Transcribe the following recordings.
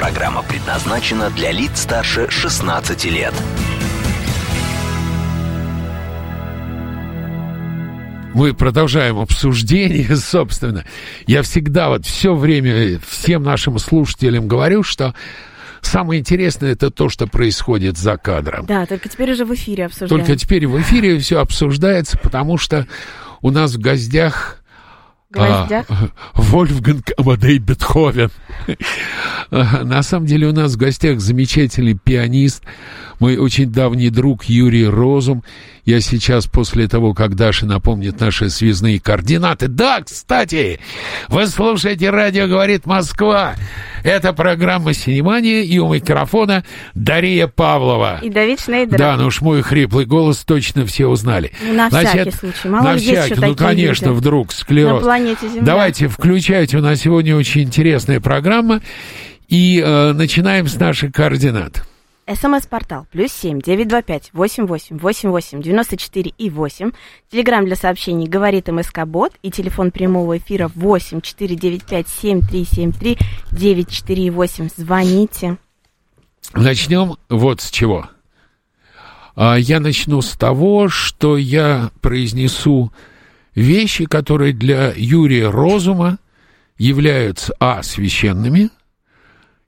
Программа предназначена для лиц старше 16 лет. Мы продолжаем обсуждение, собственно. Я всегда вот все время всем нашим слушателям говорю, что самое интересное это то, что происходит за кадром. Да, только теперь уже в эфире обсуждаем. Только теперь в эфире все обсуждается, потому что у нас в гостях Гвоздях? А, Вольфганг Амадей Бетховен. На самом деле у нас в гостях замечательный пианист, мой очень давний друг Юрий Розум. Я сейчас, после того, как Даша напомнит наши связные координаты... Да, кстати, вы слушаете «Радио говорит Москва». Это программа «Синемания» и у микрофона Дарья Павлова. И Давид Шнейдер. Да, ну уж мой хриплый голос точно все узнали. Ну, на Значит, всякий случай. Мало на всякий, ну, конечно, люди. вдруг склероз. На планете Земля. Давайте, включайте, у нас сегодня очень интересная программа. И э, начинаем с наших координат. СМС-портал плюс семь девять два пять восемь восемь восемь восемь девяносто четыре и восемь. Телеграмм для сообщений говорит МСК Бот и телефон прямого эфира восемь четыре девять пять семь три семь три девять четыре восемь. Звоните. Начнем вот с чего. А, я начну с того, что я произнесу вещи, которые для Юрия Розума являются а священными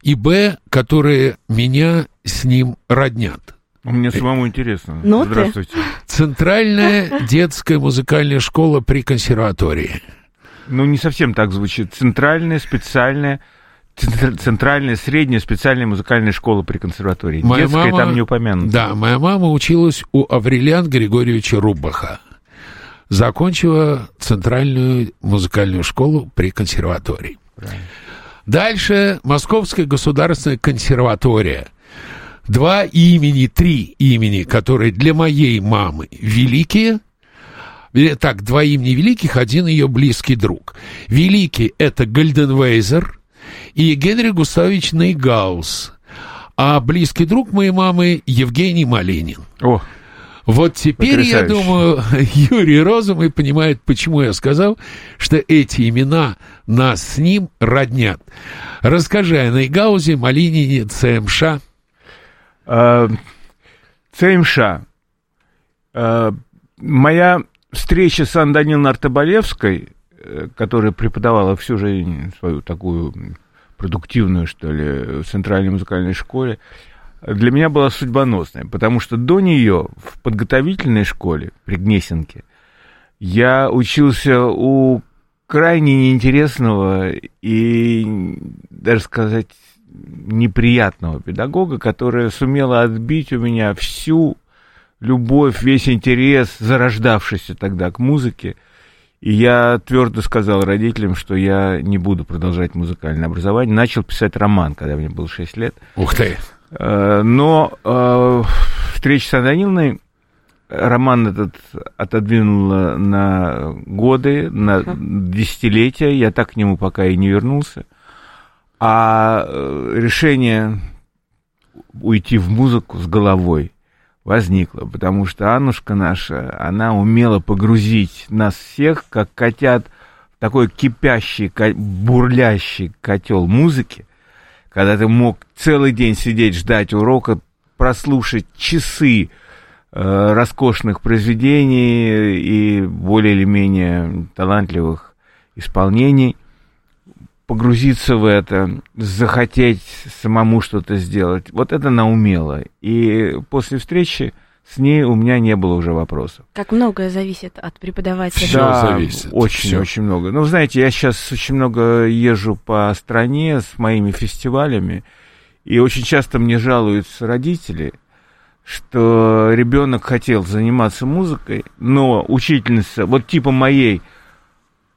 и б которые меня с ним роднят. Мне самому интересно. Ну Здравствуйте. Центральная детская музыкальная школа при консерватории. Ну, не совсем так звучит. Центральная, специальная, центральная, средняя специальная музыкальная школа при консерватории. Моя Детская мама, там не упомянута. Да, моя мама училась у Аврелиан Григорьевича Рубаха. Закончила Центральную музыкальную школу при консерватории. Правильно. Дальше Московская государственная консерватория. Два имени, три имени, которые для моей мамы великие. Так, два имени великих, один ее близкий друг. Великий — это Гальденвейзер и Генри Густавович Нейгаус. А близкий друг моей мамы Евгений Малинин. О, вот теперь, я думаю, Юрий Розумый понимает, почему я сказал, что эти имена нас с ним роднят. Расскажи о Нейгаузе, Малинине, ЦМШ. А, ЦМШ. А, моя встреча с Анной Даниловной э, которая преподавала всю жизнь свою такую продуктивную, что ли, в Центральной музыкальной школе, для меня была судьбоносная, потому что до нее в подготовительной школе при Гнесинке я учился у крайне неинтересного и, даже сказать, неприятного педагога, которая сумела отбить у меня всю любовь, весь интерес, зарождавшийся тогда к музыке. И я твердо сказал родителям, что я не буду продолжать музыкальное образование. Начал писать роман, когда мне было 6 лет. Ух ты! Э, но э, встреча с Даниловной роман этот отодвинула на годы, на десятилетия. Я так к нему пока и не вернулся. А э, решение уйти в музыку с головой возникло, потому что Аннушка наша, она умела погрузить нас всех, как котят, в такой кипящий, бурлящий котел музыки, когда ты мог целый день сидеть, ждать урока, прослушать часы э, роскошных произведений и более или менее талантливых исполнений, погрузиться в это, захотеть самому что-то сделать. Вот это она умела. И после встречи с ней у меня не было уже вопросов. Как многое зависит от преподавателя. Все да, зависит. Очень, Все. очень много. Ну, знаете, я сейчас очень много езжу по стране с моими фестивалями, и очень часто мне жалуются родители, что ребенок хотел заниматься музыкой, но учительница, вот типа моей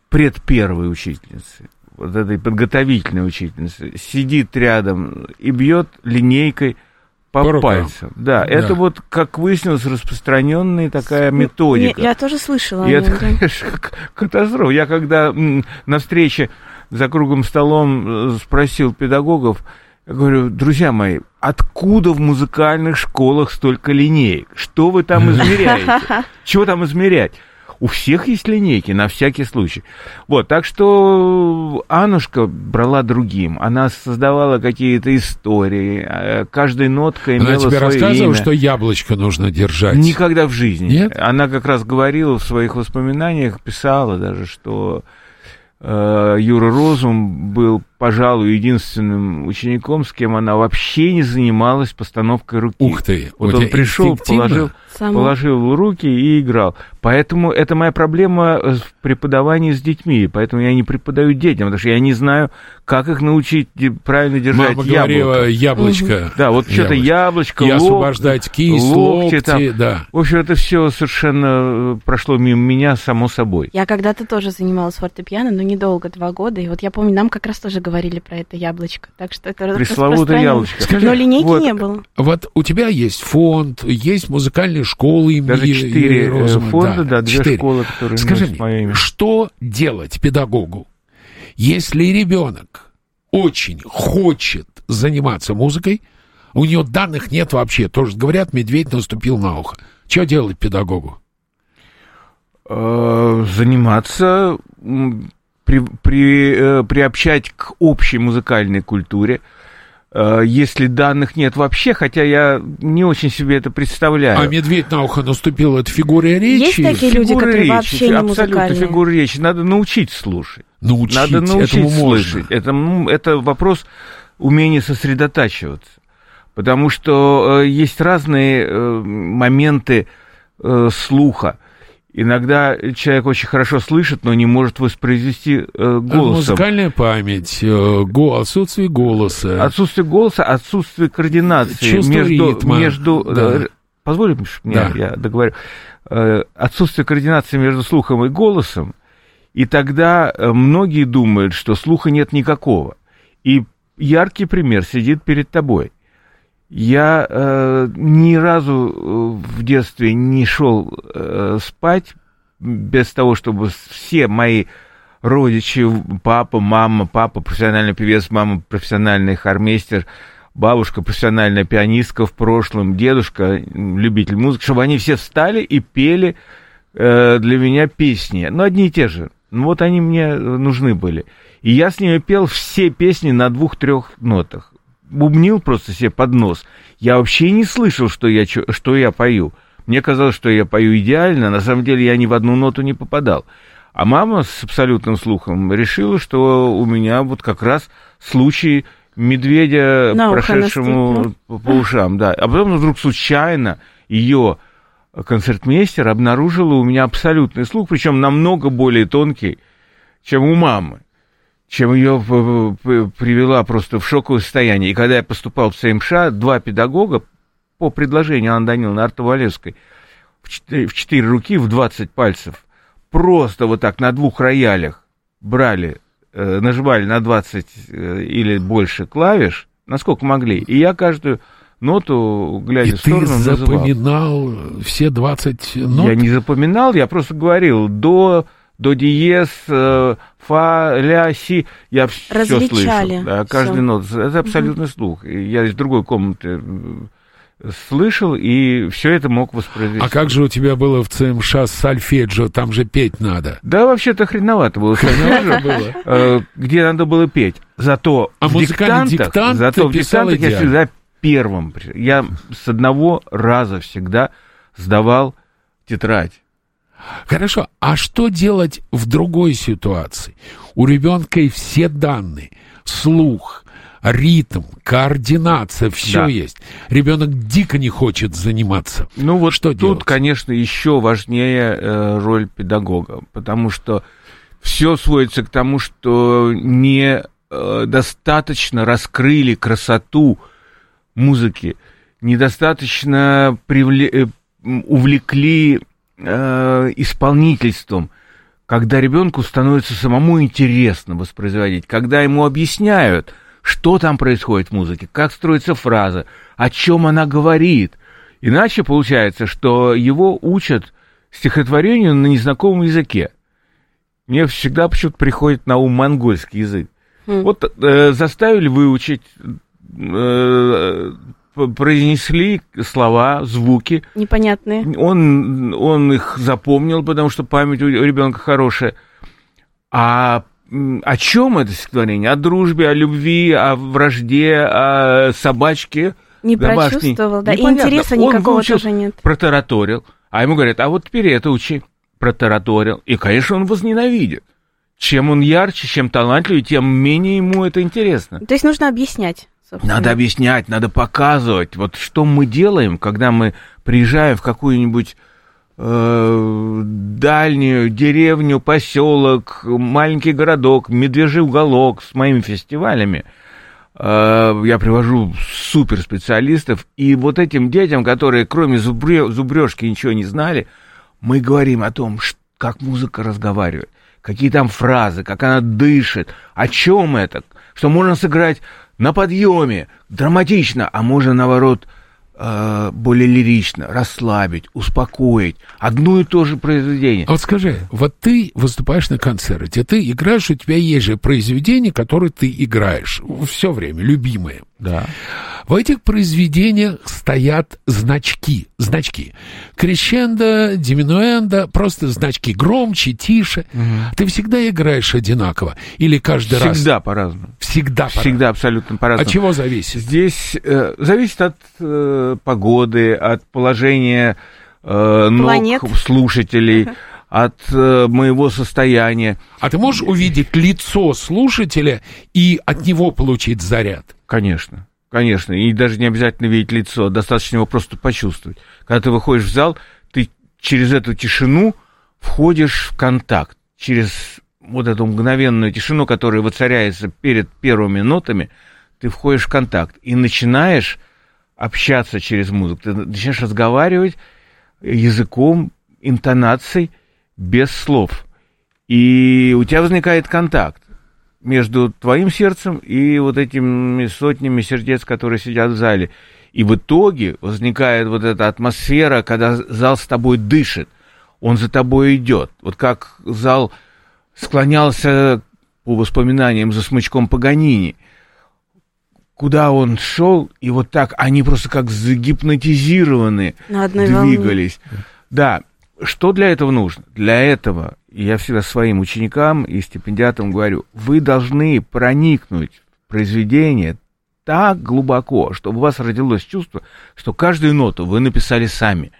предпервой учительницы, вот этой подготовительной учительницы, сидит рядом и бьет линейкой по, По пальцам. Да, Да. это вот, как выяснилось, распространенная такая методика. Не, я тоже слышала. И это, да. конечно, катастрофа. Я когда на встрече за круглым столом э, спросил педагогов, я говорю, друзья мои, откуда в музыкальных школах столько линеек? Что вы там измеряете? Чего там измерять? У всех есть линейки, на всякий случай. Вот, так что Анушка брала другим. Она создавала какие-то истории. э, Каждая нотка имела Она тебе свое рассказывала, имя. что яблочко нужно держать? Никогда в жизни. Нет? Она как раз говорила в своих воспоминаниях, писала даже, что э, Юра Розум был, пожалуй, единственным учеником, с кем она вообще не занималась постановкой руки. Ух ты! Вот он пришел, положил, Само. положил руки и играл. Поэтому это моя проблема э, в преподавании с детьми. Поэтому я не преподаю детям, потому что я не знаю, как их научить де- правильно держать Мама яблоко. говорила, яблочко. Да, вот что-то яблочко, И лок- освобождать кисть, локти локти, там. да. В общем, это все совершенно э, прошло мимо меня само собой. Я когда-то тоже занималась фортепиано, но недолго, два года. И вот я помню, нам как раз тоже говорили про это яблочко. Так что это Пресловутое яблочко. Скажи, Но линейки вот- не было. Вот у тебя есть фонд, есть музыкальные школы имени Даже четыре э, Розума, фонда, да, две четыре. школы, которые Скажи носят мое мне, имя. что делать педагогу, если ребенок очень хочет заниматься музыкой, у него данных нет вообще, тоже говорят, медведь наступил на ухо. Что делать педагогу? Э, заниматься, при, при, э, приобщать к общей музыкальной культуре. Э, Если данных нет вообще, хотя я не очень себе это представляю. А медведь на ухо наступил, это фигура речи? Есть такие люди, Фигуры которые речи, вообще не абсолютно музыкальные? фигуры речи. Надо научить слушать. Научить, Надо научить этому можно. слышать. Это, м, это вопрос умения сосредотачиваться. Потому что э, есть разные э, моменты э, слуха. Иногда человек очень хорошо слышит, но не может воспроизвести э, голосом. Музыкальная память, э, го- отсутствие голоса. Отсутствие голоса, отсутствие координации Чувство между... ритма. между Да. э, Позволишь мне, Да. я договорю. Э, Отсутствие координации между слухом и голосом, и тогда э, многие думают, что слуха нет никакого. И яркий пример сидит перед тобой. Я э, ни разу э, в детстве не шел э, спать без того, чтобы все мои родичи, папа, мама, папа профессиональный певец, мама профессиональный хормейстер, бабушка профессиональная пианистка в прошлом, дедушка любитель музыки, чтобы они все встали и пели э, для меня песни. Ну, одни и те же. Ну, вот они мне э, нужны были. И я с ними пел все песни на двух-трех нотах. Бубнил просто себе под нос. Я вообще не слышал, что я, что я пою. Мне казалось, что я пою идеально, на самом деле я ни в одну ноту не попадал. А мама с абсолютным слухом решила, что у меня вот как раз случай медведя, На прошедшему по, по ушам, да. А потом вдруг случайно ее концертмейстер обнаружила у меня абсолютный слух, причем намного более тонкий, чем у мамы, чем ее привела просто в шоковое состояние. И когда я поступал в ЦМШ, два педагога по предложению Анны Даниловны Артовалевской в четыре, в четыре руки, в 20 пальцев, просто вот так на двух роялях брали, э, нажимали на 20 э, или больше клавиш, насколько могли. И я каждую ноту, глядя И в ты сторону, называл. запоминал все 20 нот? Я не запоминал, я просто говорил до, до диез, э, фа, ля, си. Я все слышал. Да, каждый нот. Это абсолютный слух. И Я из другой комнаты э, слышал и все это мог воспроизвести. А как же у тебя было в ЦМШ с сольфеджио? Там же петь надо. Да, вообще-то хреновато было. Хреновато было? Э, Где надо было петь. Зато А в диктантах, диктант зато в диктантах я всегда первым. Я с одного раза всегда сдавал тетрадь. Хорошо, а что делать в другой ситуации? У ребенка и все данные, слух, ритм, координация, все Да. есть. Ребенок дико не хочет заниматься. Ну вот Что тут, делать? конечно, еще важнее э, роль педагога, потому что все сводится к тому, что не э, достаточно раскрыли красоту музыки, недостаточно привле- э, увлекли э, исполнительством, когда ребенку становится самому интересно воспроизводить, когда ему объясняют, что там происходит в музыке, как строится фраза, о чем она говорит. Иначе получается, что его учат стихотворению на незнакомом языке. Мне всегда почему-то приходит на ум монгольский язык. Mm. Вот э, заставили выучить, э, произнесли слова, звуки. Непонятные. Он, он их запомнил, потому что память у ребенка хорошая. А о чем это стихотворение? О дружбе, о любви, о вражде, о собачке. Не домашней. прочувствовал, да, Непонятно. и интереса никакого выучил, тоже нет. Протараторил. А ему говорят, а вот теперь это учи. Протараторил. И, конечно, он возненавидит. Чем он ярче, чем талантливее, тем менее ему это интересно. То есть нужно объяснять. Собственно. Надо объяснять, надо показывать. Вот что мы делаем, когда мы приезжаем в какую-нибудь э, дальнюю деревню, поселок, маленький городок, медвежий уголок с моими фестивалями. Э, я привожу суперспециалистов, и вот этим детям, которые кроме зубрежки ничего не знали, мы говорим о том, как музыка разговаривает, какие там фразы, как она дышит, о чем это, что можно сыграть на подъеме, драматично, а можно, наоборот, э, более лирично, расслабить, успокоить. Одно и то же произведение. А вот скажи, вот ты выступаешь на концерте, ты играешь, у тебя есть же произведение, которое ты играешь все время, любимое. Да. В этих произведениях стоят значки. Значки. Крещендо, диминуэндо, просто значки громче, тише. Угу. Ты всегда играешь одинаково? Или каждый всегда раз? Всегда по-разному. Всегда по-разному? Всегда абсолютно по-разному. От чего зависит? Здесь э, зависит от э, погоды, от положения э, ног слушателей. от э, моего состояния. А ты можешь увидеть лицо слушателя и от него получить заряд? Конечно. Конечно, и даже не обязательно видеть лицо, достаточно его просто почувствовать. Когда ты выходишь в зал, ты через эту тишину входишь в контакт, через вот эту мгновенную тишину, которая воцаряется перед первыми нотами, ты входишь в контакт и начинаешь общаться через музыку, ты начинаешь разговаривать языком, интонацией, без слов. И у тебя возникает контакт между твоим сердцем и вот этими сотнями сердец, которые сидят в зале. И в итоге возникает вот эта атмосфера, когда зал с тобой дышит, он за тобой идет. Вот как зал склонялся по воспоминаниям за смычком Паганини, куда он шел, и вот так они просто как загипнотизированы двигались. Волне. Да, что для этого нужно? Для этого я всегда своим ученикам и стипендиатам говорю, вы должны проникнуть в произведение так глубоко, чтобы у вас родилось чувство, что каждую ноту вы написали сами.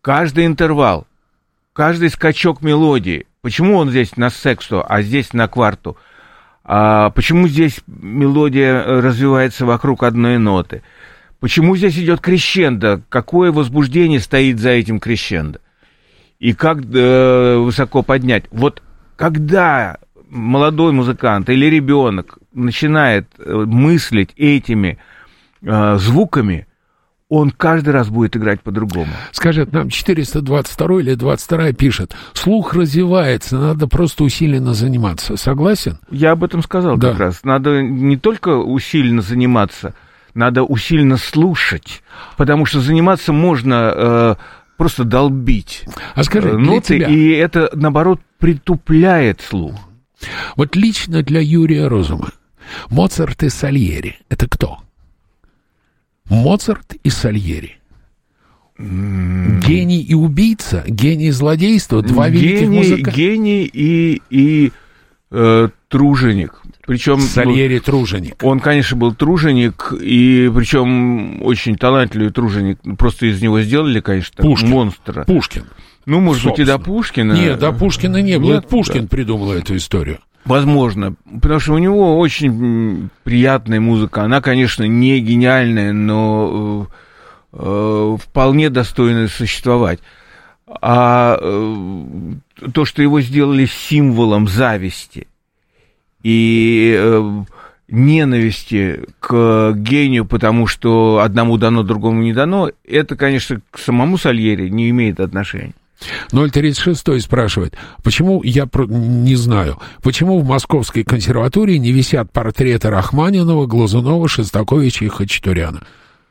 Каждый интервал, каждый скачок мелодии. Почему он здесь на сексто, а здесь на кварту? А почему здесь мелодия развивается вокруг одной ноты? Почему здесь идет крещендо? Какое возбуждение стоит за этим крещендо? и как э, высоко поднять. Вот когда молодой музыкант или ребенок начинает э, мыслить этими э, звуками, он каждый раз будет играть по-другому. Скажет нам 422 или 22 пишет, слух развивается, надо просто усиленно заниматься. Согласен? Я об этом сказал да. как раз. Надо не только усиленно заниматься, надо усиленно слушать, потому что заниматься можно э, просто долбить а скажи, ноты, ну, тебя... и это, наоборот, притупляет слух. Вот лично для Юрия Розума Моцарт и Сальери — это кто? Моцарт и Сальери. Гений и убийца, гений злодейства, два гений, великих музыка. Гений и, и э, труженик. Причем Сальери труженик. Он, конечно, был труженик, и причем очень талантливый труженик. Просто из него сделали, конечно, Пушкин. монстра. Пушкин. Ну, может Собственно. быть, и до Пушкина. Нет, до Пушкина не было. Нет, Пушкин да. придумал эту историю. Возможно, потому что у него очень приятная музыка. Она, конечно, не гениальная, но э, э, вполне достойна существовать. А э, то, что его сделали символом зависти – и э, ненависти к гению, потому что одному дано, другому не дано, это, конечно, к самому Сальери не имеет отношения. 036 спрашивает, почему, я про- не знаю, почему в Московской консерватории не висят портреты Рахманинова, Глазунова, Шестаковича и Хачатуряна?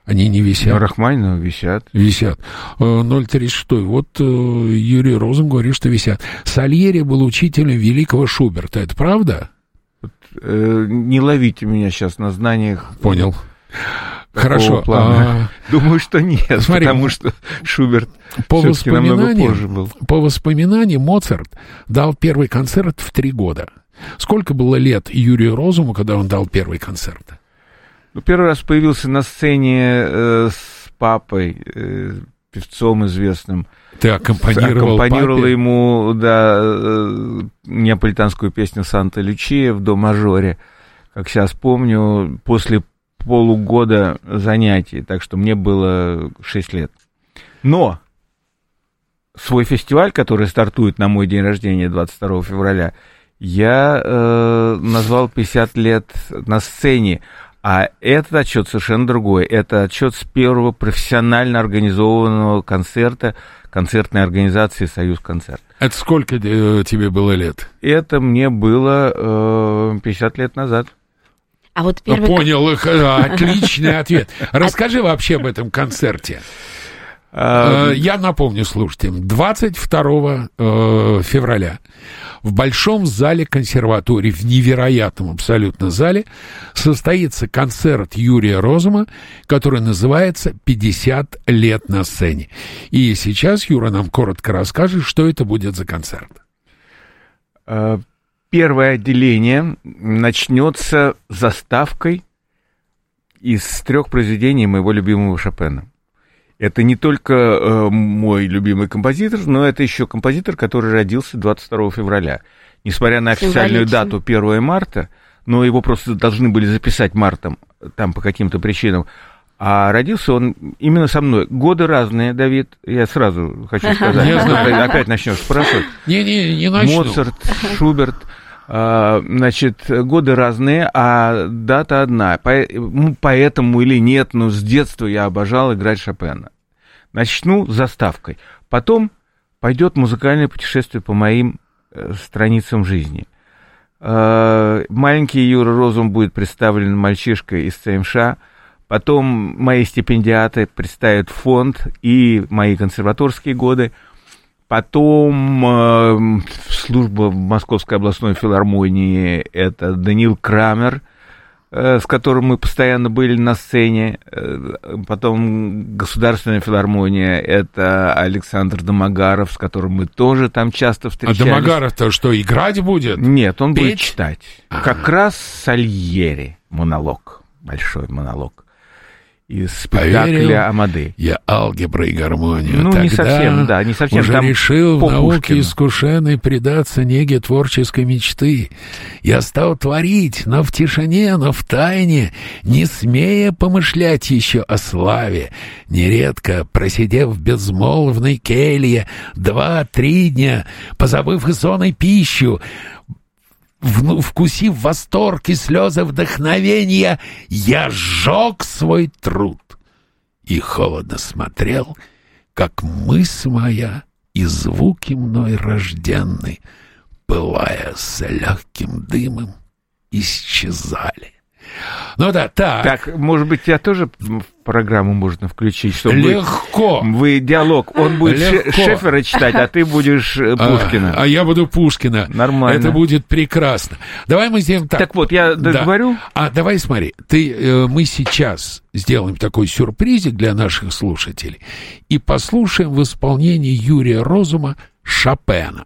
Они не Ну, висят. Рахманинова висят. Висят. Э, 036. Вот э, Юрий Розум говорит, что висят. Сальери был учителем великого Шуберта. Это правда? Э, Не ловите меня сейчас на знаниях. Понял. Хорошо. плана. Думаю, что нет, Смотри, потому что Шуберт А, по все-таки намного позже был. по воспоминаниям, Моцарт дал первый концерт в три года. Сколько было лет Юрию Розуму, когда он дал первый концерт? Ну, первый раз появился на сцене э, с папой, э, певцом известным. Ты аккомпанировал, Аккомпанировал папе? ему, да, э, неаполитанскую песню «Санта Лючия» в до-мажоре. Как сейчас помню, после полугода занятий, так что мне было 6 лет. Но свой фестиваль, который стартует на мой день рождения 22 февраля, я э, назвал 50 лет на сцене. А этот отчет совершенно другой. Это отчет с первого профессионально организованного концерта концертной организации «Союз концерт». Это сколько э, тебе было лет? Это мне было э, 50 лет назад. А вот Ну, первый... Понял, их, э, отличный ответ. Расскажи вообще об этом концерте. А, Э, Я напомню слушателям, 22 э, февраля в Большом зале консерватории, в невероятном абсолютно зале, состоится концерт Юрия Розума, который называется «50 лет на сцене». И сейчас Юра нам коротко расскажет, что это будет за концерт. Э, Первое отделение начнется заставкой из трех произведений моего любимого Шопена. Это не только э, мой любимый композитор, но это еще композитор, который родился 22 февраля. Несмотря на официальную дату 1 марта, но его просто должны были записать мартом, там по каким-то причинам. А родился он именно со мной. Годы разные, Давид, я сразу хочу сказать. Я знаю. Опять начнешь спрашивать. Не-не, не начну. Моцарт, Шуберт, значит, годы разные, а дата одна. Ну, Поэтому или нет, но с детства я обожал играть Шопена. Начну с заставкой. Потом пойдет музыкальное путешествие по моим э, страницам жизни. Э, Маленький Юра Розум будет представлен мальчишкой из ЦМШ. Потом мои стипендиаты представят фонд и мои консерваторские годы. Потом э, служба в Московской областной филармонии это Данил Крамер, э, с которым мы постоянно были на сцене. Э, потом Государственная филармония это Александр Домогаров, с которым мы тоже там часто А встречались. Домогаров-то что, играть будет? Нет, он будет Петь? читать. А. Как раз Сальери монолог, большой монолог из спектакля Поверил? Амады. Я алгебра и гармонию. Ну, не Тогда совсем, да, не совсем. Уже Там решил в науке искушенной предаться неге творческой мечты. Я стал творить, но в тишине, но в тайне, не смея помышлять еще о славе. Нередко, просидев в безмолвной келье два-три дня, позабыв и сон, и пищу, вкусив восторг и слезы вдохновения, я сжег свой труд и холодно смотрел, как мысль моя и звуки мной рожденны, пылая с легким дымом, исчезали. Ну да, так, Так, может быть, тебя тоже в программу можно включить, чтобы легко. вы диалог. Он будет Легко. Шефера читать, а ты будешь э, А, Пушкина. А, я буду Пушкина. Нормально. Это будет прекрасно. Давай мы сделаем так. Так вот, я Да. договорю. А давай смотри, ты, э, мы сейчас сделаем такой сюрпризик для наших слушателей и послушаем в исполнении Юрия Розума Шопена.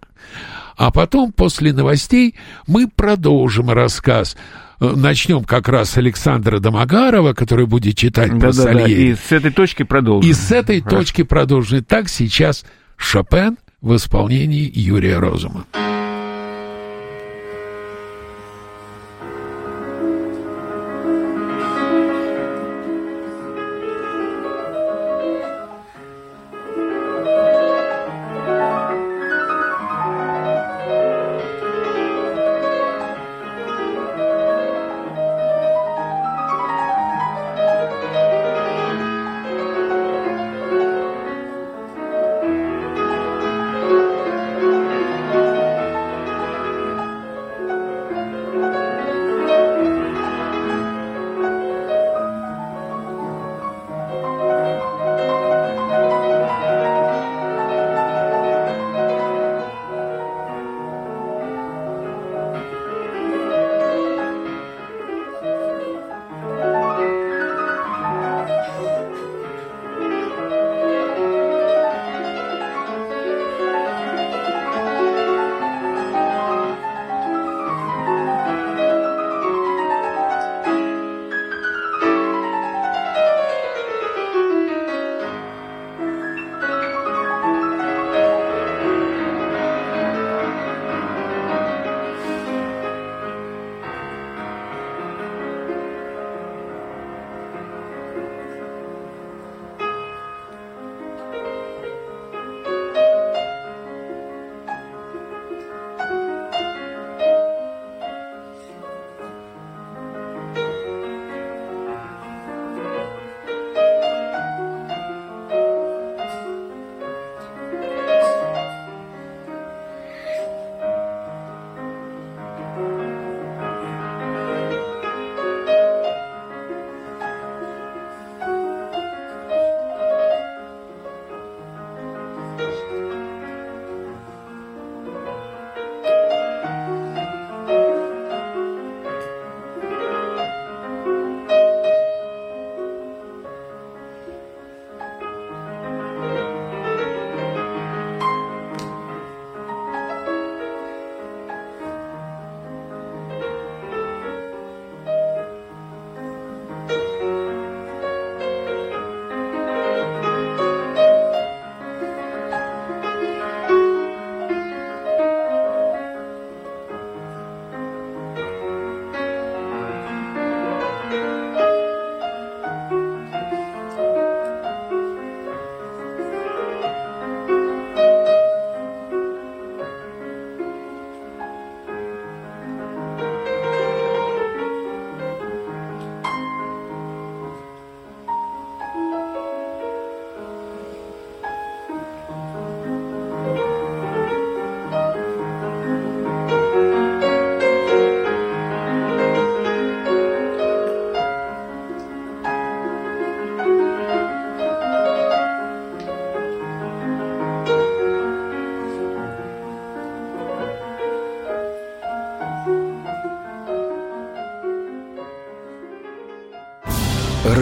А потом, после новостей, мы продолжим рассказ. Э, Начнем как раз с Александра Домогарова, который будет читать про Да-да-да, Сальери. И с этой точки продолжим. И с этой Хорошо. точки продолжим. Так сейчас Шопен в исполнении Юрия Розума.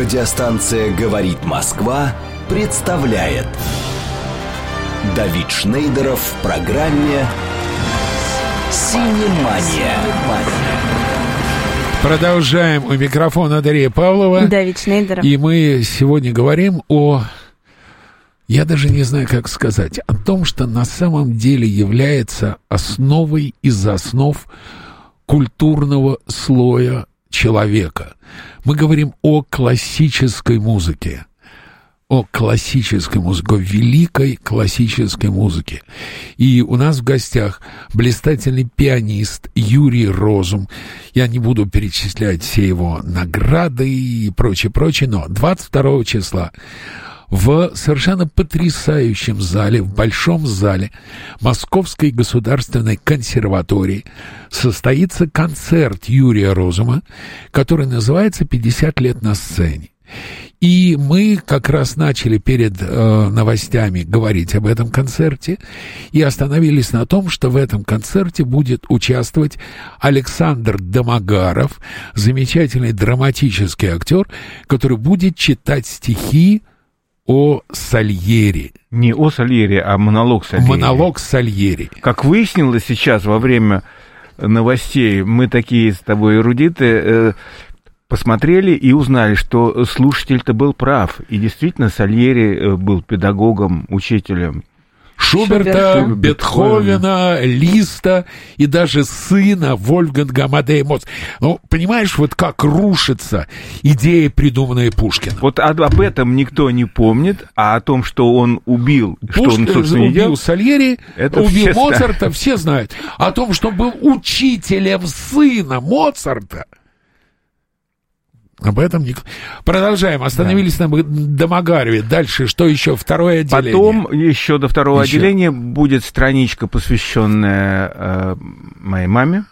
Радиостанция «Говорит Москва» представляет Давид Шнейдеров в программе «Синемания». Продолжаем. У микрофона Дарья Павлова. Давид Шнейдеров. И мы сегодня говорим о... Я даже не знаю, как сказать. О том, что на самом деле является основой из основ культурного слоя человека. Мы говорим о классической музыке о классической музыке, о великой классической музыке. И у нас в гостях блистательный пианист Юрий Розум. Я не буду перечислять все его награды и прочее, прочее, но 22 числа в совершенно потрясающем зале, в большом зале Московской государственной консерватории состоится концерт Юрия Розума, который называется «50 лет на сцене». И мы как раз начали перед э, новостями говорить об этом концерте и остановились на том, что в этом концерте будет участвовать Александр Домогаров, замечательный драматический актер, который будет читать стихи о Сальери. Не о Сальери, а монолог Сальери. Монолог Сальери. Как выяснилось сейчас во время новостей, мы такие с тобой эрудиты, э, посмотрели и узнали, что слушатель-то был прав. И действительно, Сальери э, был педагогом, учителем. Шуберта, Шуберта, Бетховена, Листа и даже сына Вольфганга Амадея Моц. Ну, понимаешь, вот как рушится идея, придуманная Пушкиным. Вот об, об этом никто не помнит, а о том, что он убил, Пушкин, что он, собственно, убил делал, Сальери, это убил Моцарта, знают. все знают. О том, что он был учителем сына Моцарта, об этом не... Продолжаем. Остановились да. на Домогарове. Дальше что еще? Второе отделение. Потом еще до второго еще. отделения будет страничка, посвященная э, моей маме.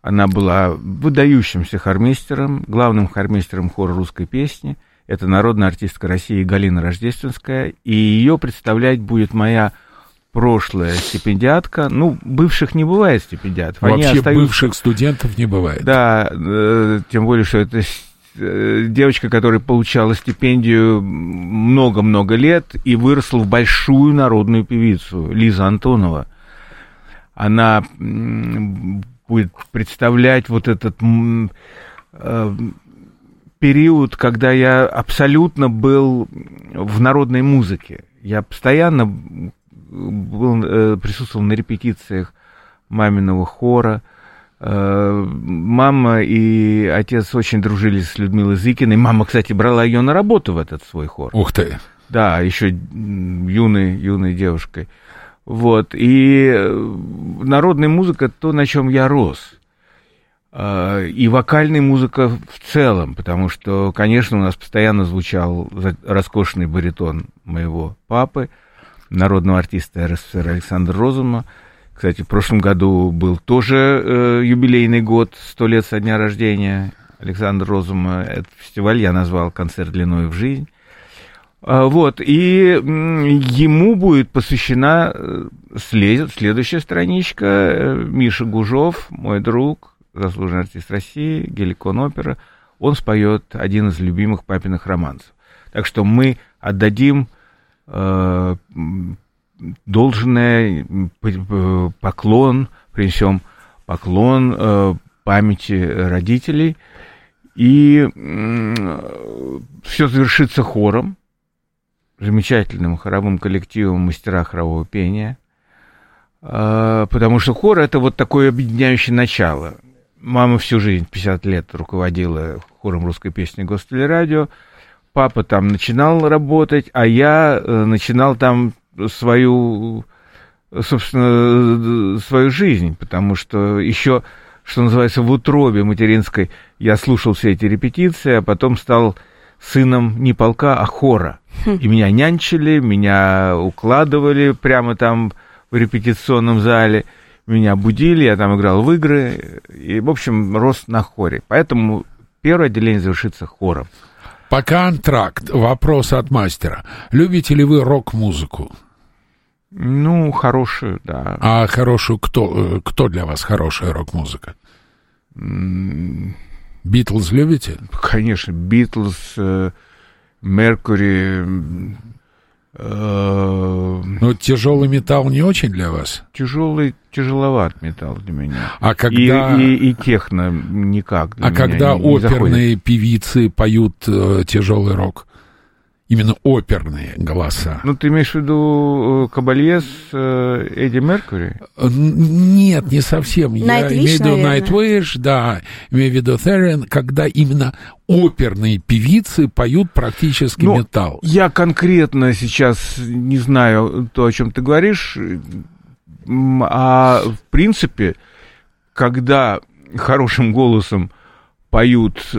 Она была выдающимся хормейстером, главным хормейстером хора русской песни. Это народная артистка России Галина Рождественская. И ее представлять будет моя прошлая стипендиатка. Ну, бывших не бывает стипендиатов. Вообще Они остаются... бывших студентов не бывает. Да, э, тем более, что это э, девочка, которая получала стипендию много-много лет и выросла в большую народную певицу, Лиза Антонова. Она будет представлять вот этот э, период, когда я абсолютно был в народной музыке. Я постоянно был, э, присутствовал на репетициях маминого хора. Э, мама и отец очень дружили с Людмилой Зыкиной. Мама, кстати, брала ее на работу в этот свой хор. Ух ты! Да, еще юной, юной девушкой. Вот. И э, народная музыка то, на чем я рос. И вокальная музыка в целом, потому что, конечно, у нас постоянно звучал роскошный баритон моего папы – народного артиста РСФСР Александра Розума. Кстати, в прошлом году был тоже э, юбилейный год, сто лет со дня рождения Александра Розума. Этот фестиваль я назвал «Концерт длиной в жизнь». А, вот, и ему будет посвящена э, след, следующая страничка. Э, Миша Гужов, мой друг, заслуженный артист России, геликон опера. Он споет один из любимых папиных романсов. Так что мы отдадим Э, должное поклон, принесем поклон э, памяти родителей, и все завершится хором, замечательным хоровым коллективом мастера хорового пения, э, потому что хор это вот такое объединяющее начало. Мама всю жизнь, 50 лет, руководила хором русской песни Гостелерадио, радио папа там начинал работать, а я э, начинал там свою, собственно, свою жизнь, потому что еще, что называется, в утробе материнской я слушал все эти репетиции, а потом стал сыном не полка, а хора. Хм. И меня нянчили, меня укладывали прямо там в репетиционном зале, меня будили, я там играл в игры, и, в общем, рос на хоре. Поэтому первое отделение завершится хором. Пока антракт. Вопрос от мастера. Любите ли вы рок-музыку? Ну, хорошую, да. А хорошую кто? Э, кто для вас хорошая рок-музыка? Битлз любите? Конечно, Битлз, э, Меркури, Ну, тяжелый металл не очень для вас. тяжелый, тяжеловат металл для меня. А когда, И, и, и техно никак для а меня когда не- не заходит. оперные певицы поют э, тяжелый рок, именно оперные голоса. Ну, ты имеешь в виду э, Кабалье с э, Эдди Меркури? Э, Нет, не совсем. Я Nightwish, имею в виду. Nightwish, да, имею в виду Therian, когда именно оперные певицы поют практически Ну, металл. Я конкретно сейчас не знаю то, о чем ты говоришь, а в принципе, когда хорошим голосом поют э,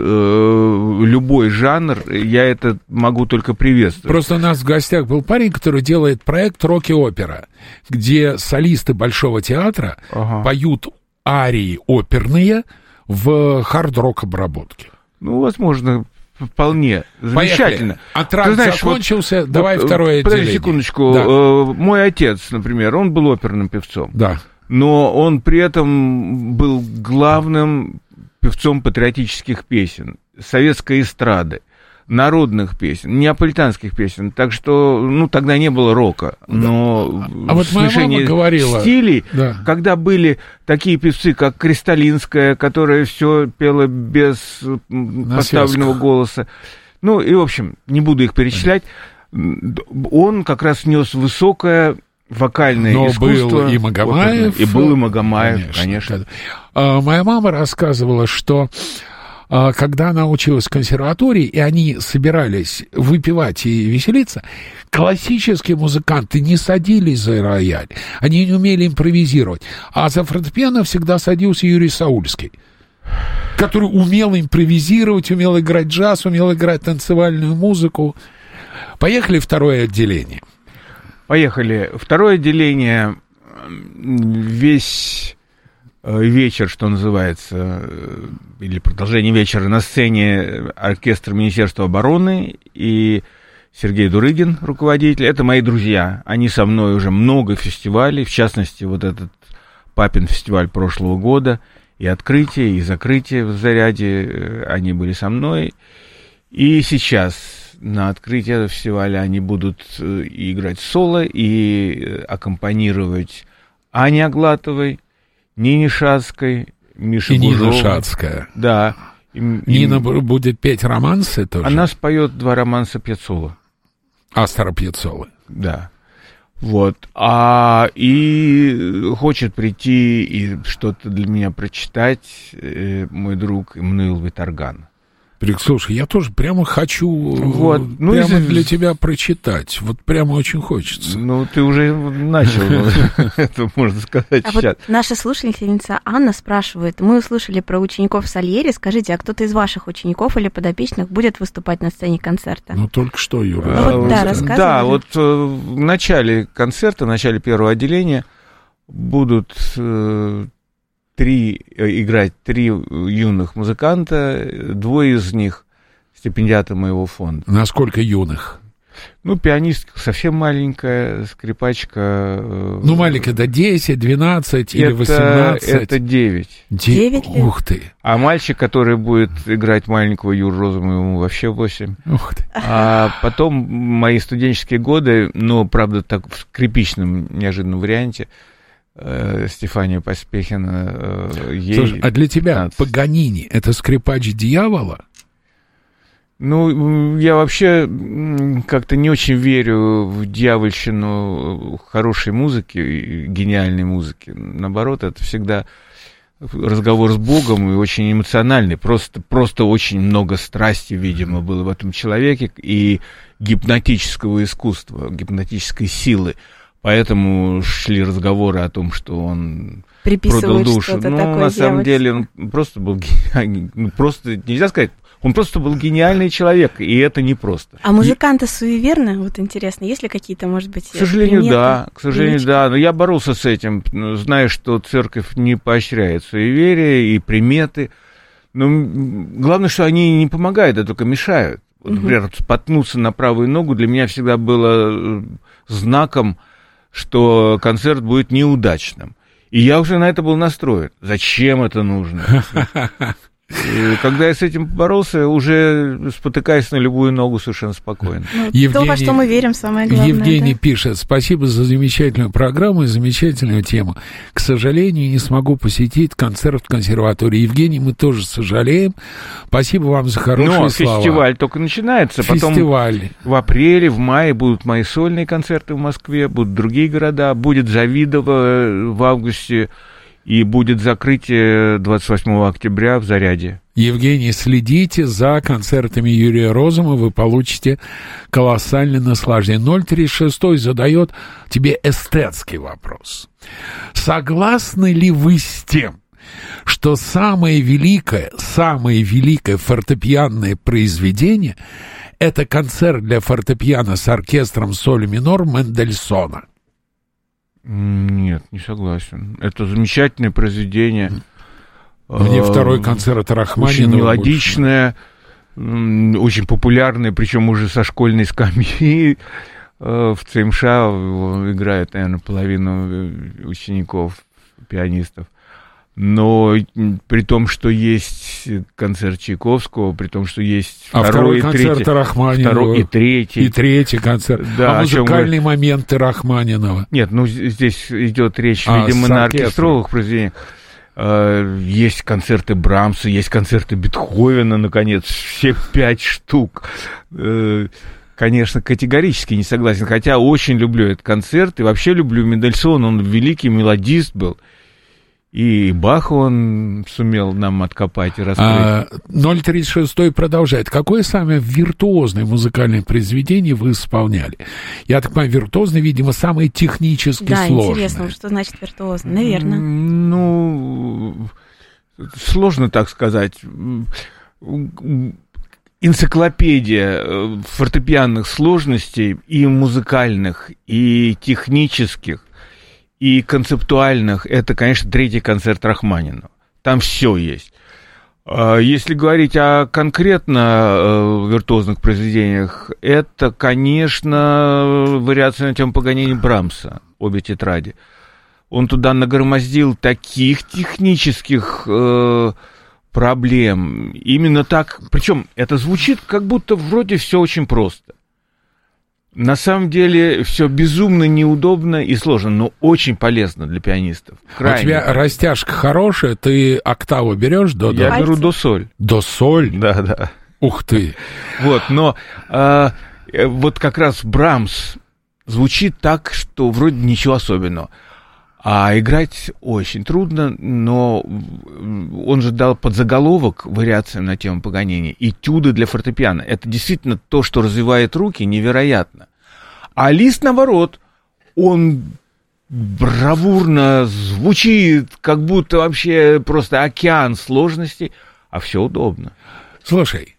любой жанр, я это могу только приветствовать. Просто у нас в гостях был парень, который делает проект «Роки-опера», где солисты Большого театра Ага. поют арии оперные в хард-рок обработке. Ну, возможно, вполне замечательно. А тракт Ты знаешь, закончился, вот, давай вот, второе Подожди отделение. секундочку. Да. Э, Мой отец, например, он был оперным певцом. Да. но он при этом был главным певцом патриотических песен, советской эстрады, народных песен, неаполитанских песен. Так что, ну, тогда не было рока. Но А вот в моя мама говорила- стилей, Да. когда были такие певцы, как Кристалинская, которая все пела без На поставленного связках. голоса. Ну, и, в общем, не буду их перечислять. Он как раз нес высокое вокальное Но искусство. был и Магомаев. И был и Магомаев, конечно. А, Моя мама рассказывала, что а, когда она училась в консерватории, и они собирались выпивать и веселиться, классические музыканты не садились за рояль, они не умели импровизировать, а за фортепиано всегда садился Юрий Саульский который умел импровизировать, умел играть джаз, умел играть танцевальную музыку. Поехали второе отделение. Поехали. Второе отделение. м, Весь э, вечер, что называется, э, или продолжение вечера на сцене оркестр Министерства обороны и Сергей Дурыгин, руководитель. Это мои друзья. Они со мной уже много фестивалей, в частности, вот этот папин фестиваль прошлого года, и открытие, и закрытие в заряде, э, они были со мной. И сейчас на открытии этого фестиваля они будут э, и играть соло, и э, аккомпанировать Ане Аглатовой, Нине Шацкой, Мише И Нина. Шацкая. Да. Им- им- Нина бу- будет петь романсы тоже. Она споет два романса Пьяцола. Астра Пьяццолы. Да. Вот. А и хочет прийти и что-то для меня прочитать э, мой друг Эммануил Виторган. Прик, слушай, я тоже прямо хочу э, Вот, ну, прямо из- для тебя прочитать. Вот прямо очень хочется. Ну, ты уже начал, это можно сказать А сейчас. наша слушательница Анна спрашивает, мы услышали про учеников Сальери, скажите, а кто-то из ваших учеников или подопечных будет выступать на сцене концерта? Ну, только что, Юра. Ну, да, Э, рассказывали. Да, вот э, в начале концерта, в начале первого отделения будут э, три, э, играть три юных музыканта, э, двое из них стипендиаты моего фонда. Насколько юных? Ну, пианистка совсем маленькая, скрипачка... э, Ну, маленькая, да 10, 12 или это, 18. Это 9. Де- Девять лет? Ух ты, А мальчик, который будет играть маленького Юру Розову, ему вообще 8. ух ты. А потом мои студенческие годы, но, правда, так в скрипичном неожиданном варианте, э, Стефания Поспехина, э, ей... Слушай, а для тебя 15. Паганини — это скрипач дьявола? Ну, я вообще как-то не очень верю в дьявольщину хорошей музыки, гениальной музыки. Наоборот, это всегда разговор с Богом и очень эмоциональный. Просто, просто очень много страсти, видимо, было в этом человеке и гипнотического искусства, гипнотической силы. Поэтому шли разговоры о том, что он продал душу. Ну, такое на самом дьявольское. деле, он просто был гениальный. Ну, просто, нельзя сказать, он просто был гениальный человек, и это непросто. А музыканты суеверны? Вот интересно, есть ли какие-то, может быть, К сожалению, приметы, да, к сожалению, привычки? да. Но я боролся с этим, зная, что церковь не поощряет суеверия и приметы. Но главное, что они не помогают, а только мешают. Вот. Например, споткнуться на правую ногу для меня всегда было э, знаком, что концерт будет неудачным. И я уже на это был настроен. Зачем это нужно? И когда я с этим боролся, уже спотыкаясь на любую ногу совершенно спокойно. Ну, То, Евгений- во что мы верим, самое главное. Евгений да. пишет, спасибо за замечательную программу и замечательную тему. К сожалению, не смогу посетить концерт в консерватории. Евгений, мы тоже сожалеем. Спасибо вам за хорошие Но слова. фестиваль только начинается, потом Фестиваль. в апреле, в мае будут мои сольные концерты в Москве, будут другие города, будет Завидово в августе, и будет закрытие 28 октября в Заряде. Евгений, следите за концертами Юрия Розума, вы получите колоссальное наслаждение. 036 задает тебе эстетский вопрос. Согласны ли вы с тем, что самое великое, самое великое фортепианное произведение – это концерт для фортепиано с оркестром соль минор Мендельсона? Нет, не согласен. Это замечательное произведение. Мне Э, второй концерт Рахманинова Очень больше мелодичное, м, очень популярное, причем уже со школьной скамьи. Э, В ЦМШ играет, наверное, половину э, учеников, пианистов. Но при том, что есть концерт Чайковского, при том, что есть А второй второй концерт третий, Рахманинова. второй и третий. И третий концерт. Да, а музыкальные моменты Рахманинова. Нет, ну здесь идет речь, А, видимо, на оркестровых произведениях. Э, Есть концерты Брамса, есть концерты Бетховена, наконец, все пять штук. Э, Конечно, категорически не согласен, хотя очень люблю этот концерт, и вообще люблю Мендельсона, он великий мелодист был. И Баха он сумел нам откопать и раскрыть. А, 036 продолжает. Какое самое виртуозное музыкальное произведение вы исполняли? Я так понимаю, виртуозное, видимо, самое технически Да, сложное. интересно, что значит виртуозно. Наверное. Ну, сложно так сказать. Энциклопедия э, фортепианных сложностей и музыкальных, и технических, и концептуальных. Это, конечно, третий концерт Рахманинова. Там все есть. А Если говорить о конкретно э, виртуозных произведениях, это, конечно, вариация на тему Паганини Брамса, обе тетради. Он туда нагромоздил таких технических э, проблем. Именно так. Причем это звучит, как будто вроде все очень просто. На самом деле все безумно неудобно и сложно, но очень полезно для пианистов. У Крайне. тебя растяжка хорошая, ты октаву берешь до, Я до, беру Пальцы. до соль. до соль? Да, да. Ух ты! Вот, но а, э, вот как раз Брамс звучит так, что вроде ничего особенного. А играть очень трудно, но он же дал подзаголовок вариациям на тему Паганини. Этюды для фортепиано. Это действительно то, что развивает руки, невероятно. А лист, наоборот, он бравурно звучит, как будто вообще просто океан сложностей, а все удобно. Слушай,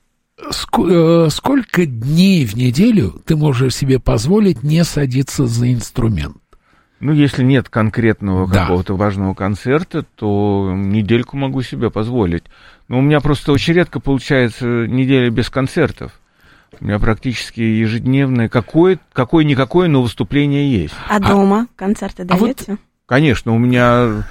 ск- э, сколько дней в неделю ты можешь себе позволить не садиться за инструмент? Ну, если нет конкретного Да. какого-то важного концерта, то недельку могу себе позволить. Но у меня просто очень редко получается неделя без концертов. У меня практически ежедневное какое, какое-никакое, но выступление есть. А дома концерты а вот- даете? Конечно, у меня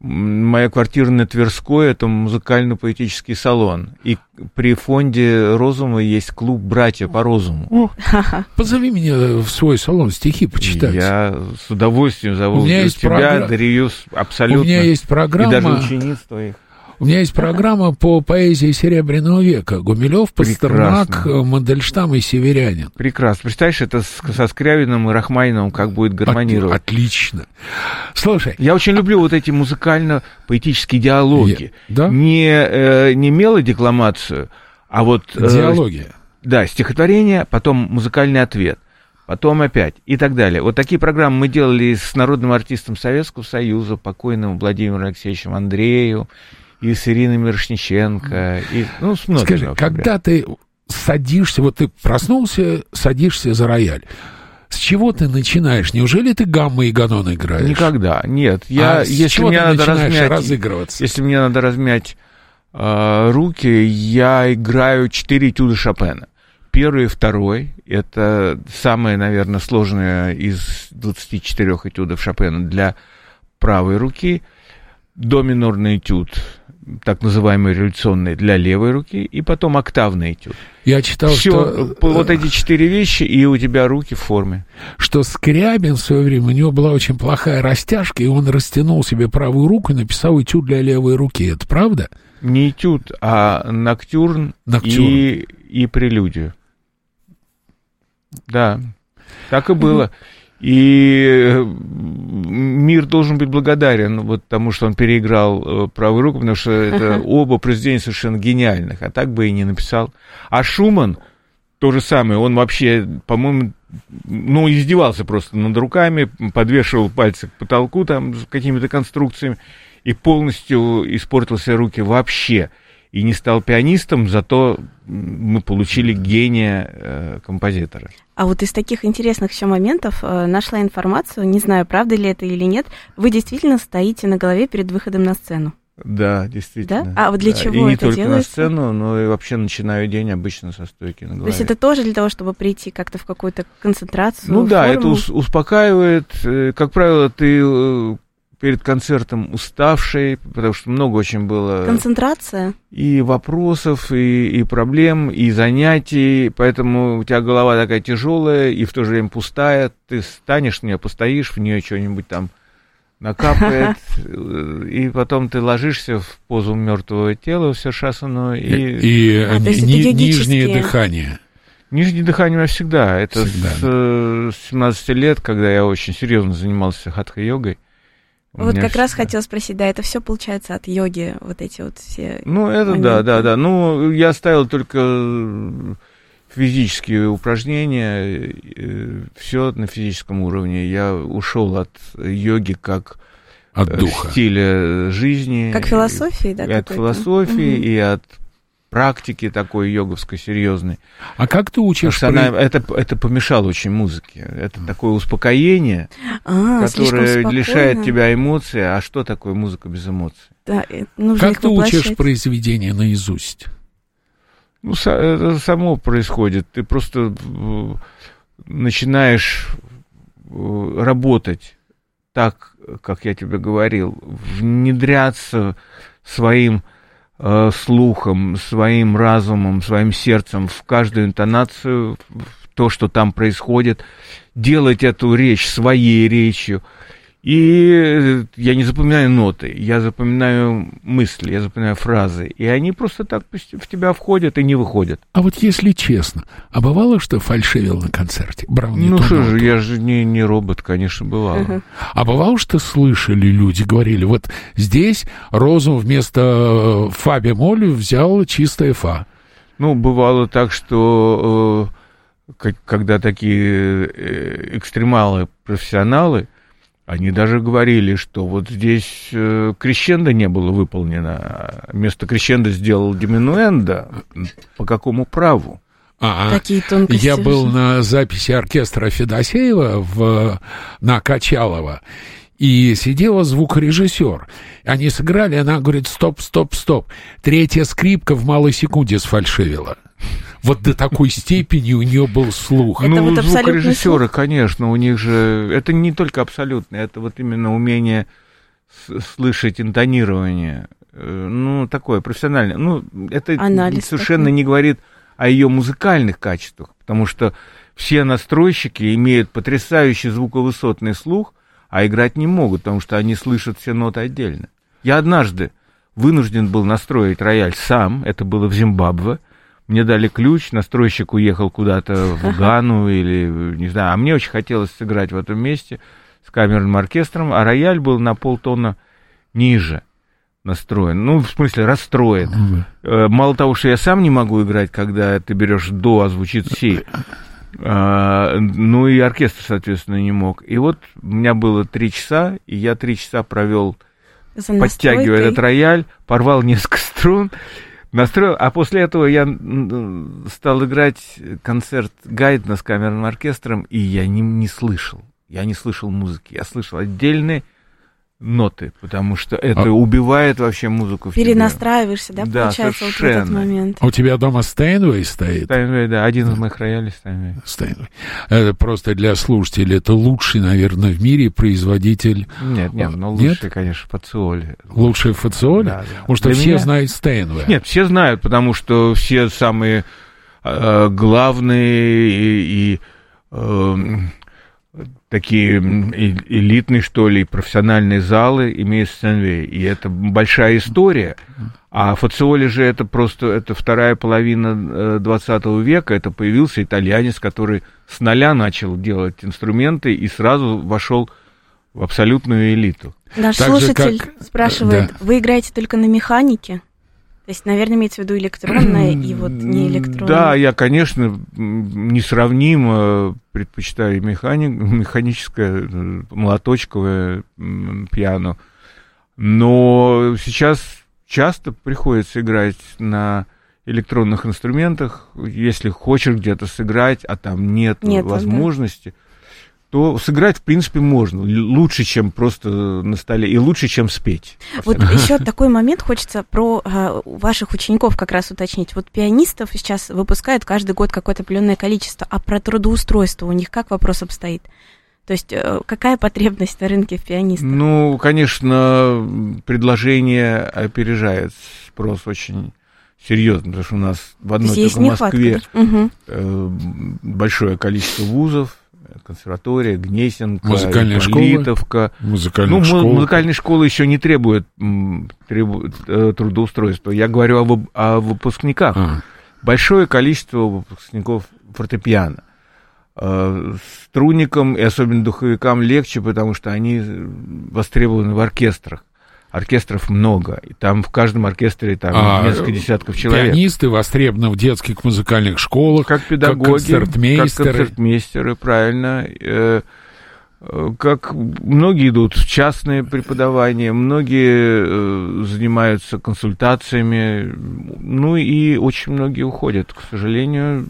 моя квартира на Тверской, это музыкально-поэтический салон. И при фонде Розума есть клуб «Братья по Розуму». Позови меня в свой салон стихи почитать. Я с удовольствием зову У меня есть тебя, програ- Дарью, абсолютно. У меня есть И программа. даже учениц твоих. У меня есть программа по поэзии Серебряного века. Гумилев, Пастернак. Мандельштам и Северянин. Прекрасно. Представляешь, это со Скрябиным и Рахманиновым как будет гармонировать. От- отлично. Слушай, Я очень люблю вот эти музыкально-поэтические диалоги. Я- да? Не, э, не мелодекламацию, а вот... э, диалоги. Да, стихотворение, потом музыкальный ответ, потом опять и так далее. Вот такие программы мы делали с народным артистом Советского Союза, покойным Владимиром Алексеевичем Андреевым, и с Ириной Мирошниченко, и, ну, с многими. Скажи, когда ты садишься, вот ты проснулся, садишься за рояль, с чего ты начинаешь? Неужели ты гамма и ганон играешь? Никогда, нет. Я, А если мне надо размять, разыгрываться? если мне надо размять э, руки, я играю четыре этюда Шопена. Первый и второй — это самое, наверное, сложное из 24 этюдов Шопена для правой руки. До минорный этюд так называемый революционный для левой руки, и потом октавный этюд. Я читал, Все, что... вот эти четыре вещи, и у тебя руки в форме. Что Скрябин в свое время, у него была очень плохая растяжка, и он растянул себе правую руку и написал этюд для левой руки. Это правда? Не этюд, а ноктюрн, Ноктюрн. И, и прелюдию. Да, так и было. И мир должен быть благодарен вот тому, что он переиграл э, правую руку, потому что это оба произведения совершенно гениальных, а так бы и не написал. А Шуман то же самое, он вообще, по-моему, ну, издевался просто над руками, подвешивал пальцы к потолку там с какими-то конструкциями и полностью испортил себе руки вообще. И не стал пианистом, зато мы получили гения э, композитора. А вот из таких интересных еще моментов э, нашла информацию, не знаю, правда ли это или нет, вы действительно стоите на голове перед выходом на сцену. Да, действительно. Да? А вот для чего И не это только на делается? сцену, но и вообще начинаю день обычно со стойки на То голове. есть это тоже для того, чтобы прийти как-то в какую-то концентрацию? Ну да, это форму? ус- успокаивает. Э, Как правило, ты э, перед концертом уставший, потому что много очень было Концентрация? и вопросов, и, и проблем, и занятий, поэтому у тебя голова такая тяжелая и в то же время пустая. Ты станешь в нее, постоишь, в нее что-нибудь там накапает, э, и потом ты ложишься в позу мертвого тела, все шасану, и, И, А, то есть это ни- нижнее дыхание. нижнее дыхание у меня всегда. Это Всегда, с, э, с 17 лет, когда я очень серьезно занимался хатха-йогой. У Вот как раз всегда- хотела спросить, да, это все получается от йоги, вот эти вот все... Ну, это моменты. да, да, да. Ну, я ставил только э, физические упражнения, все на физическом уровне. Я ушел от йоги как От э, духа. стиля жизни. Как философии, да? И от философии, Мгм. и от практики такой йоговской серьезной. А как ты учишь... Потому что она- при- это, это помешало очень музыке. Это такое успокоение, А, которое лишает тебя эмоций. А что такое музыка без эмоций? Да, нужно Как ты учишь произведение наизусть? Ну, это само происходит. Ты просто э, начинаешь э, работать так, как я тебе говорил, внедряться своим э, слухом, своим разумом, своим сердцем в каждую интонацию, в то, что там происходит, делать эту речь своей речью. И э, я не запоминаю ноты, я запоминаю мысли, я запоминаю фразы. И они просто так в тебя входят и не выходят. А вот если честно, а бывало, что фальшивил на концерте? Брал не ну что же, я же не, не робот, конечно, бывало. Мгм. А бывало, что слышали люди, говорили, вот здесь Розум вместо э, фа бемоль взял чистое фа. Ну, бывало так, что э, когда такие экстремалы, профессионалы, они даже говорили, что вот здесь э, крещендо не было выполнено, а вместо крещендо сделал диминуэндо. По какому праву? А, Такие тонкости. Я был на записи оркестра Федосеева в, на Качалова, и сидела звукорежиссер. Они сыграли, она говорит, стоп, стоп, стоп. Третья скрипка в малой секунде сфальшивила. Вот до такой степени у нее был слух. Это ну, вот звукорежиссеры, слух? конечно, у них же... Это не только абсолютно, это вот именно умение слышать интонирование. Э, Ну, такое профессиональное. Ну, это Анализ совершенно такой. не говорит о ее музыкальных качествах, потому что все настройщики имеют потрясающий звуковысотный слух, а играть не могут, потому что они слышат все ноты отдельно. Я однажды вынужден был настроить рояль сам, это было в Зимбабве. Мне дали ключ, настройщик уехал куда-то в Гану или, не знаю, а мне очень хотелось сыграть в этом месте с камерным оркестром, а рояль был на полтона ниже настроен, ну, в смысле, расстроен. Э, Мало того, что я сам не могу играть, когда ты берешь до, а звучит си, а, ну и оркестр, соответственно, не мог. И вот у меня было три часа, и я три часа провел подтягивая этот рояль, порвал несколько струн, настроил, а после этого я м, стал играть концерт Гайдна с камерным оркестром, и я не, не слышал, я не слышал музыки, я слышал отдельные ноты, потому что это А- убивает вообще музыку в тебе. Перенастраиваешься, да, Да, получается, вот в этот совершенно. момент. У тебя дома Steinway стоит? Steinway, да, один из моих роялей Steinway. Steinway. Это просто для слушателей. Это лучший, наверное, в мире производитель, Нет, нет, ну Нет? лучше, конечно, Fazioli. лучший Fazioli. Да, да. Потому что Для все меня- знают Steinway. Нет, все знают, потому что все самые э, главные и, и, эм, такие элитные, что ли, профессиональные залы имеют Стэнвей. И это большая история. А Фациоли же это просто это вторая половина э, 20 века. Это появился итальянец, который с нуля начал делать инструменты и сразу вошел в абсолютную элиту. Наш Так же, слушатель как- спрашивает, да. вы играете только на механике? То есть, наверное, имеется в виду электронное и вот не электронное. Да, я, конечно, несравнимо предпочитаю механик, механическое, э, молоточковое пиано. Но сейчас часто приходится играть на электронных инструментах. Если хочешь где-то сыграть, а там нет, Нет, да. То сыграть, в принципе, можно. Лучше, чем просто на столе, и лучше, чем спеть. Вот еще такой момент хочется про а, ваших учеников как раз уточнить. Вот пианистов сейчас выпускают каждый год какое-то определенное количество, а про трудоустройство у них как вопрос обстоит? То есть э, какая потребность на рынке в пианистах? Ну, конечно, предложение опережает спрос очень серьезно, потому что у нас в одной есть только. Москве э, большое количество вузов, консерватория, Гнесинка, Музыкальная Ипполитовка. Музыкальная Ну, школа. музыкальные школы еще не требуют, м, требуют э, трудоустройства. Я говорю о, о выпускниках А, большое количество выпускников фортепиано. Э, Струнникам и особенно духовикам легче, потому что они востребованы в оркестрах. Оркестров много, и там в каждом оркестре там А, несколько десятков человек. Пианисты востребованы в детских музыкальных школах. Как педагоги, концертмейстеры. как концертмейстеры, правильно. Э, э, Как многие идут в частное преподавание, многие э, занимаются консультациями, ну и очень многие уходят. К сожалению,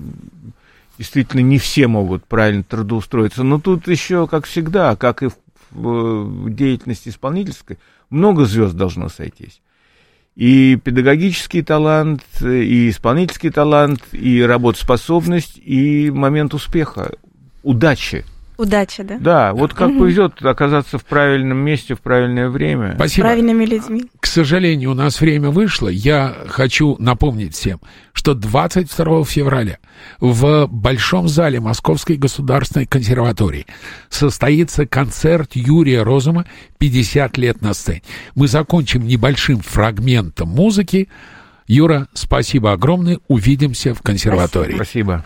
действительно не все могут правильно трудоустроиться. Но тут еще, как всегда, как и в деятельности исполнительской, много звезд должно сойтись. И педагогический талант, и исполнительский талант, и работоспособность, и момент успеха, удачи. Удача, да? Да, вот как повезет оказаться в правильном месте в правильное время. Спасибо. Правильными людьми. К сожалению, у нас время вышло. Я хочу напомнить всем, что 22 февраля в Большом зале Московской государственной консерватории состоится концерт Юрия Розума «50 лет на сцене». Мы закончим небольшим фрагментом музыки. Юра, спасибо огромное. Увидимся в консерватории. Спасибо.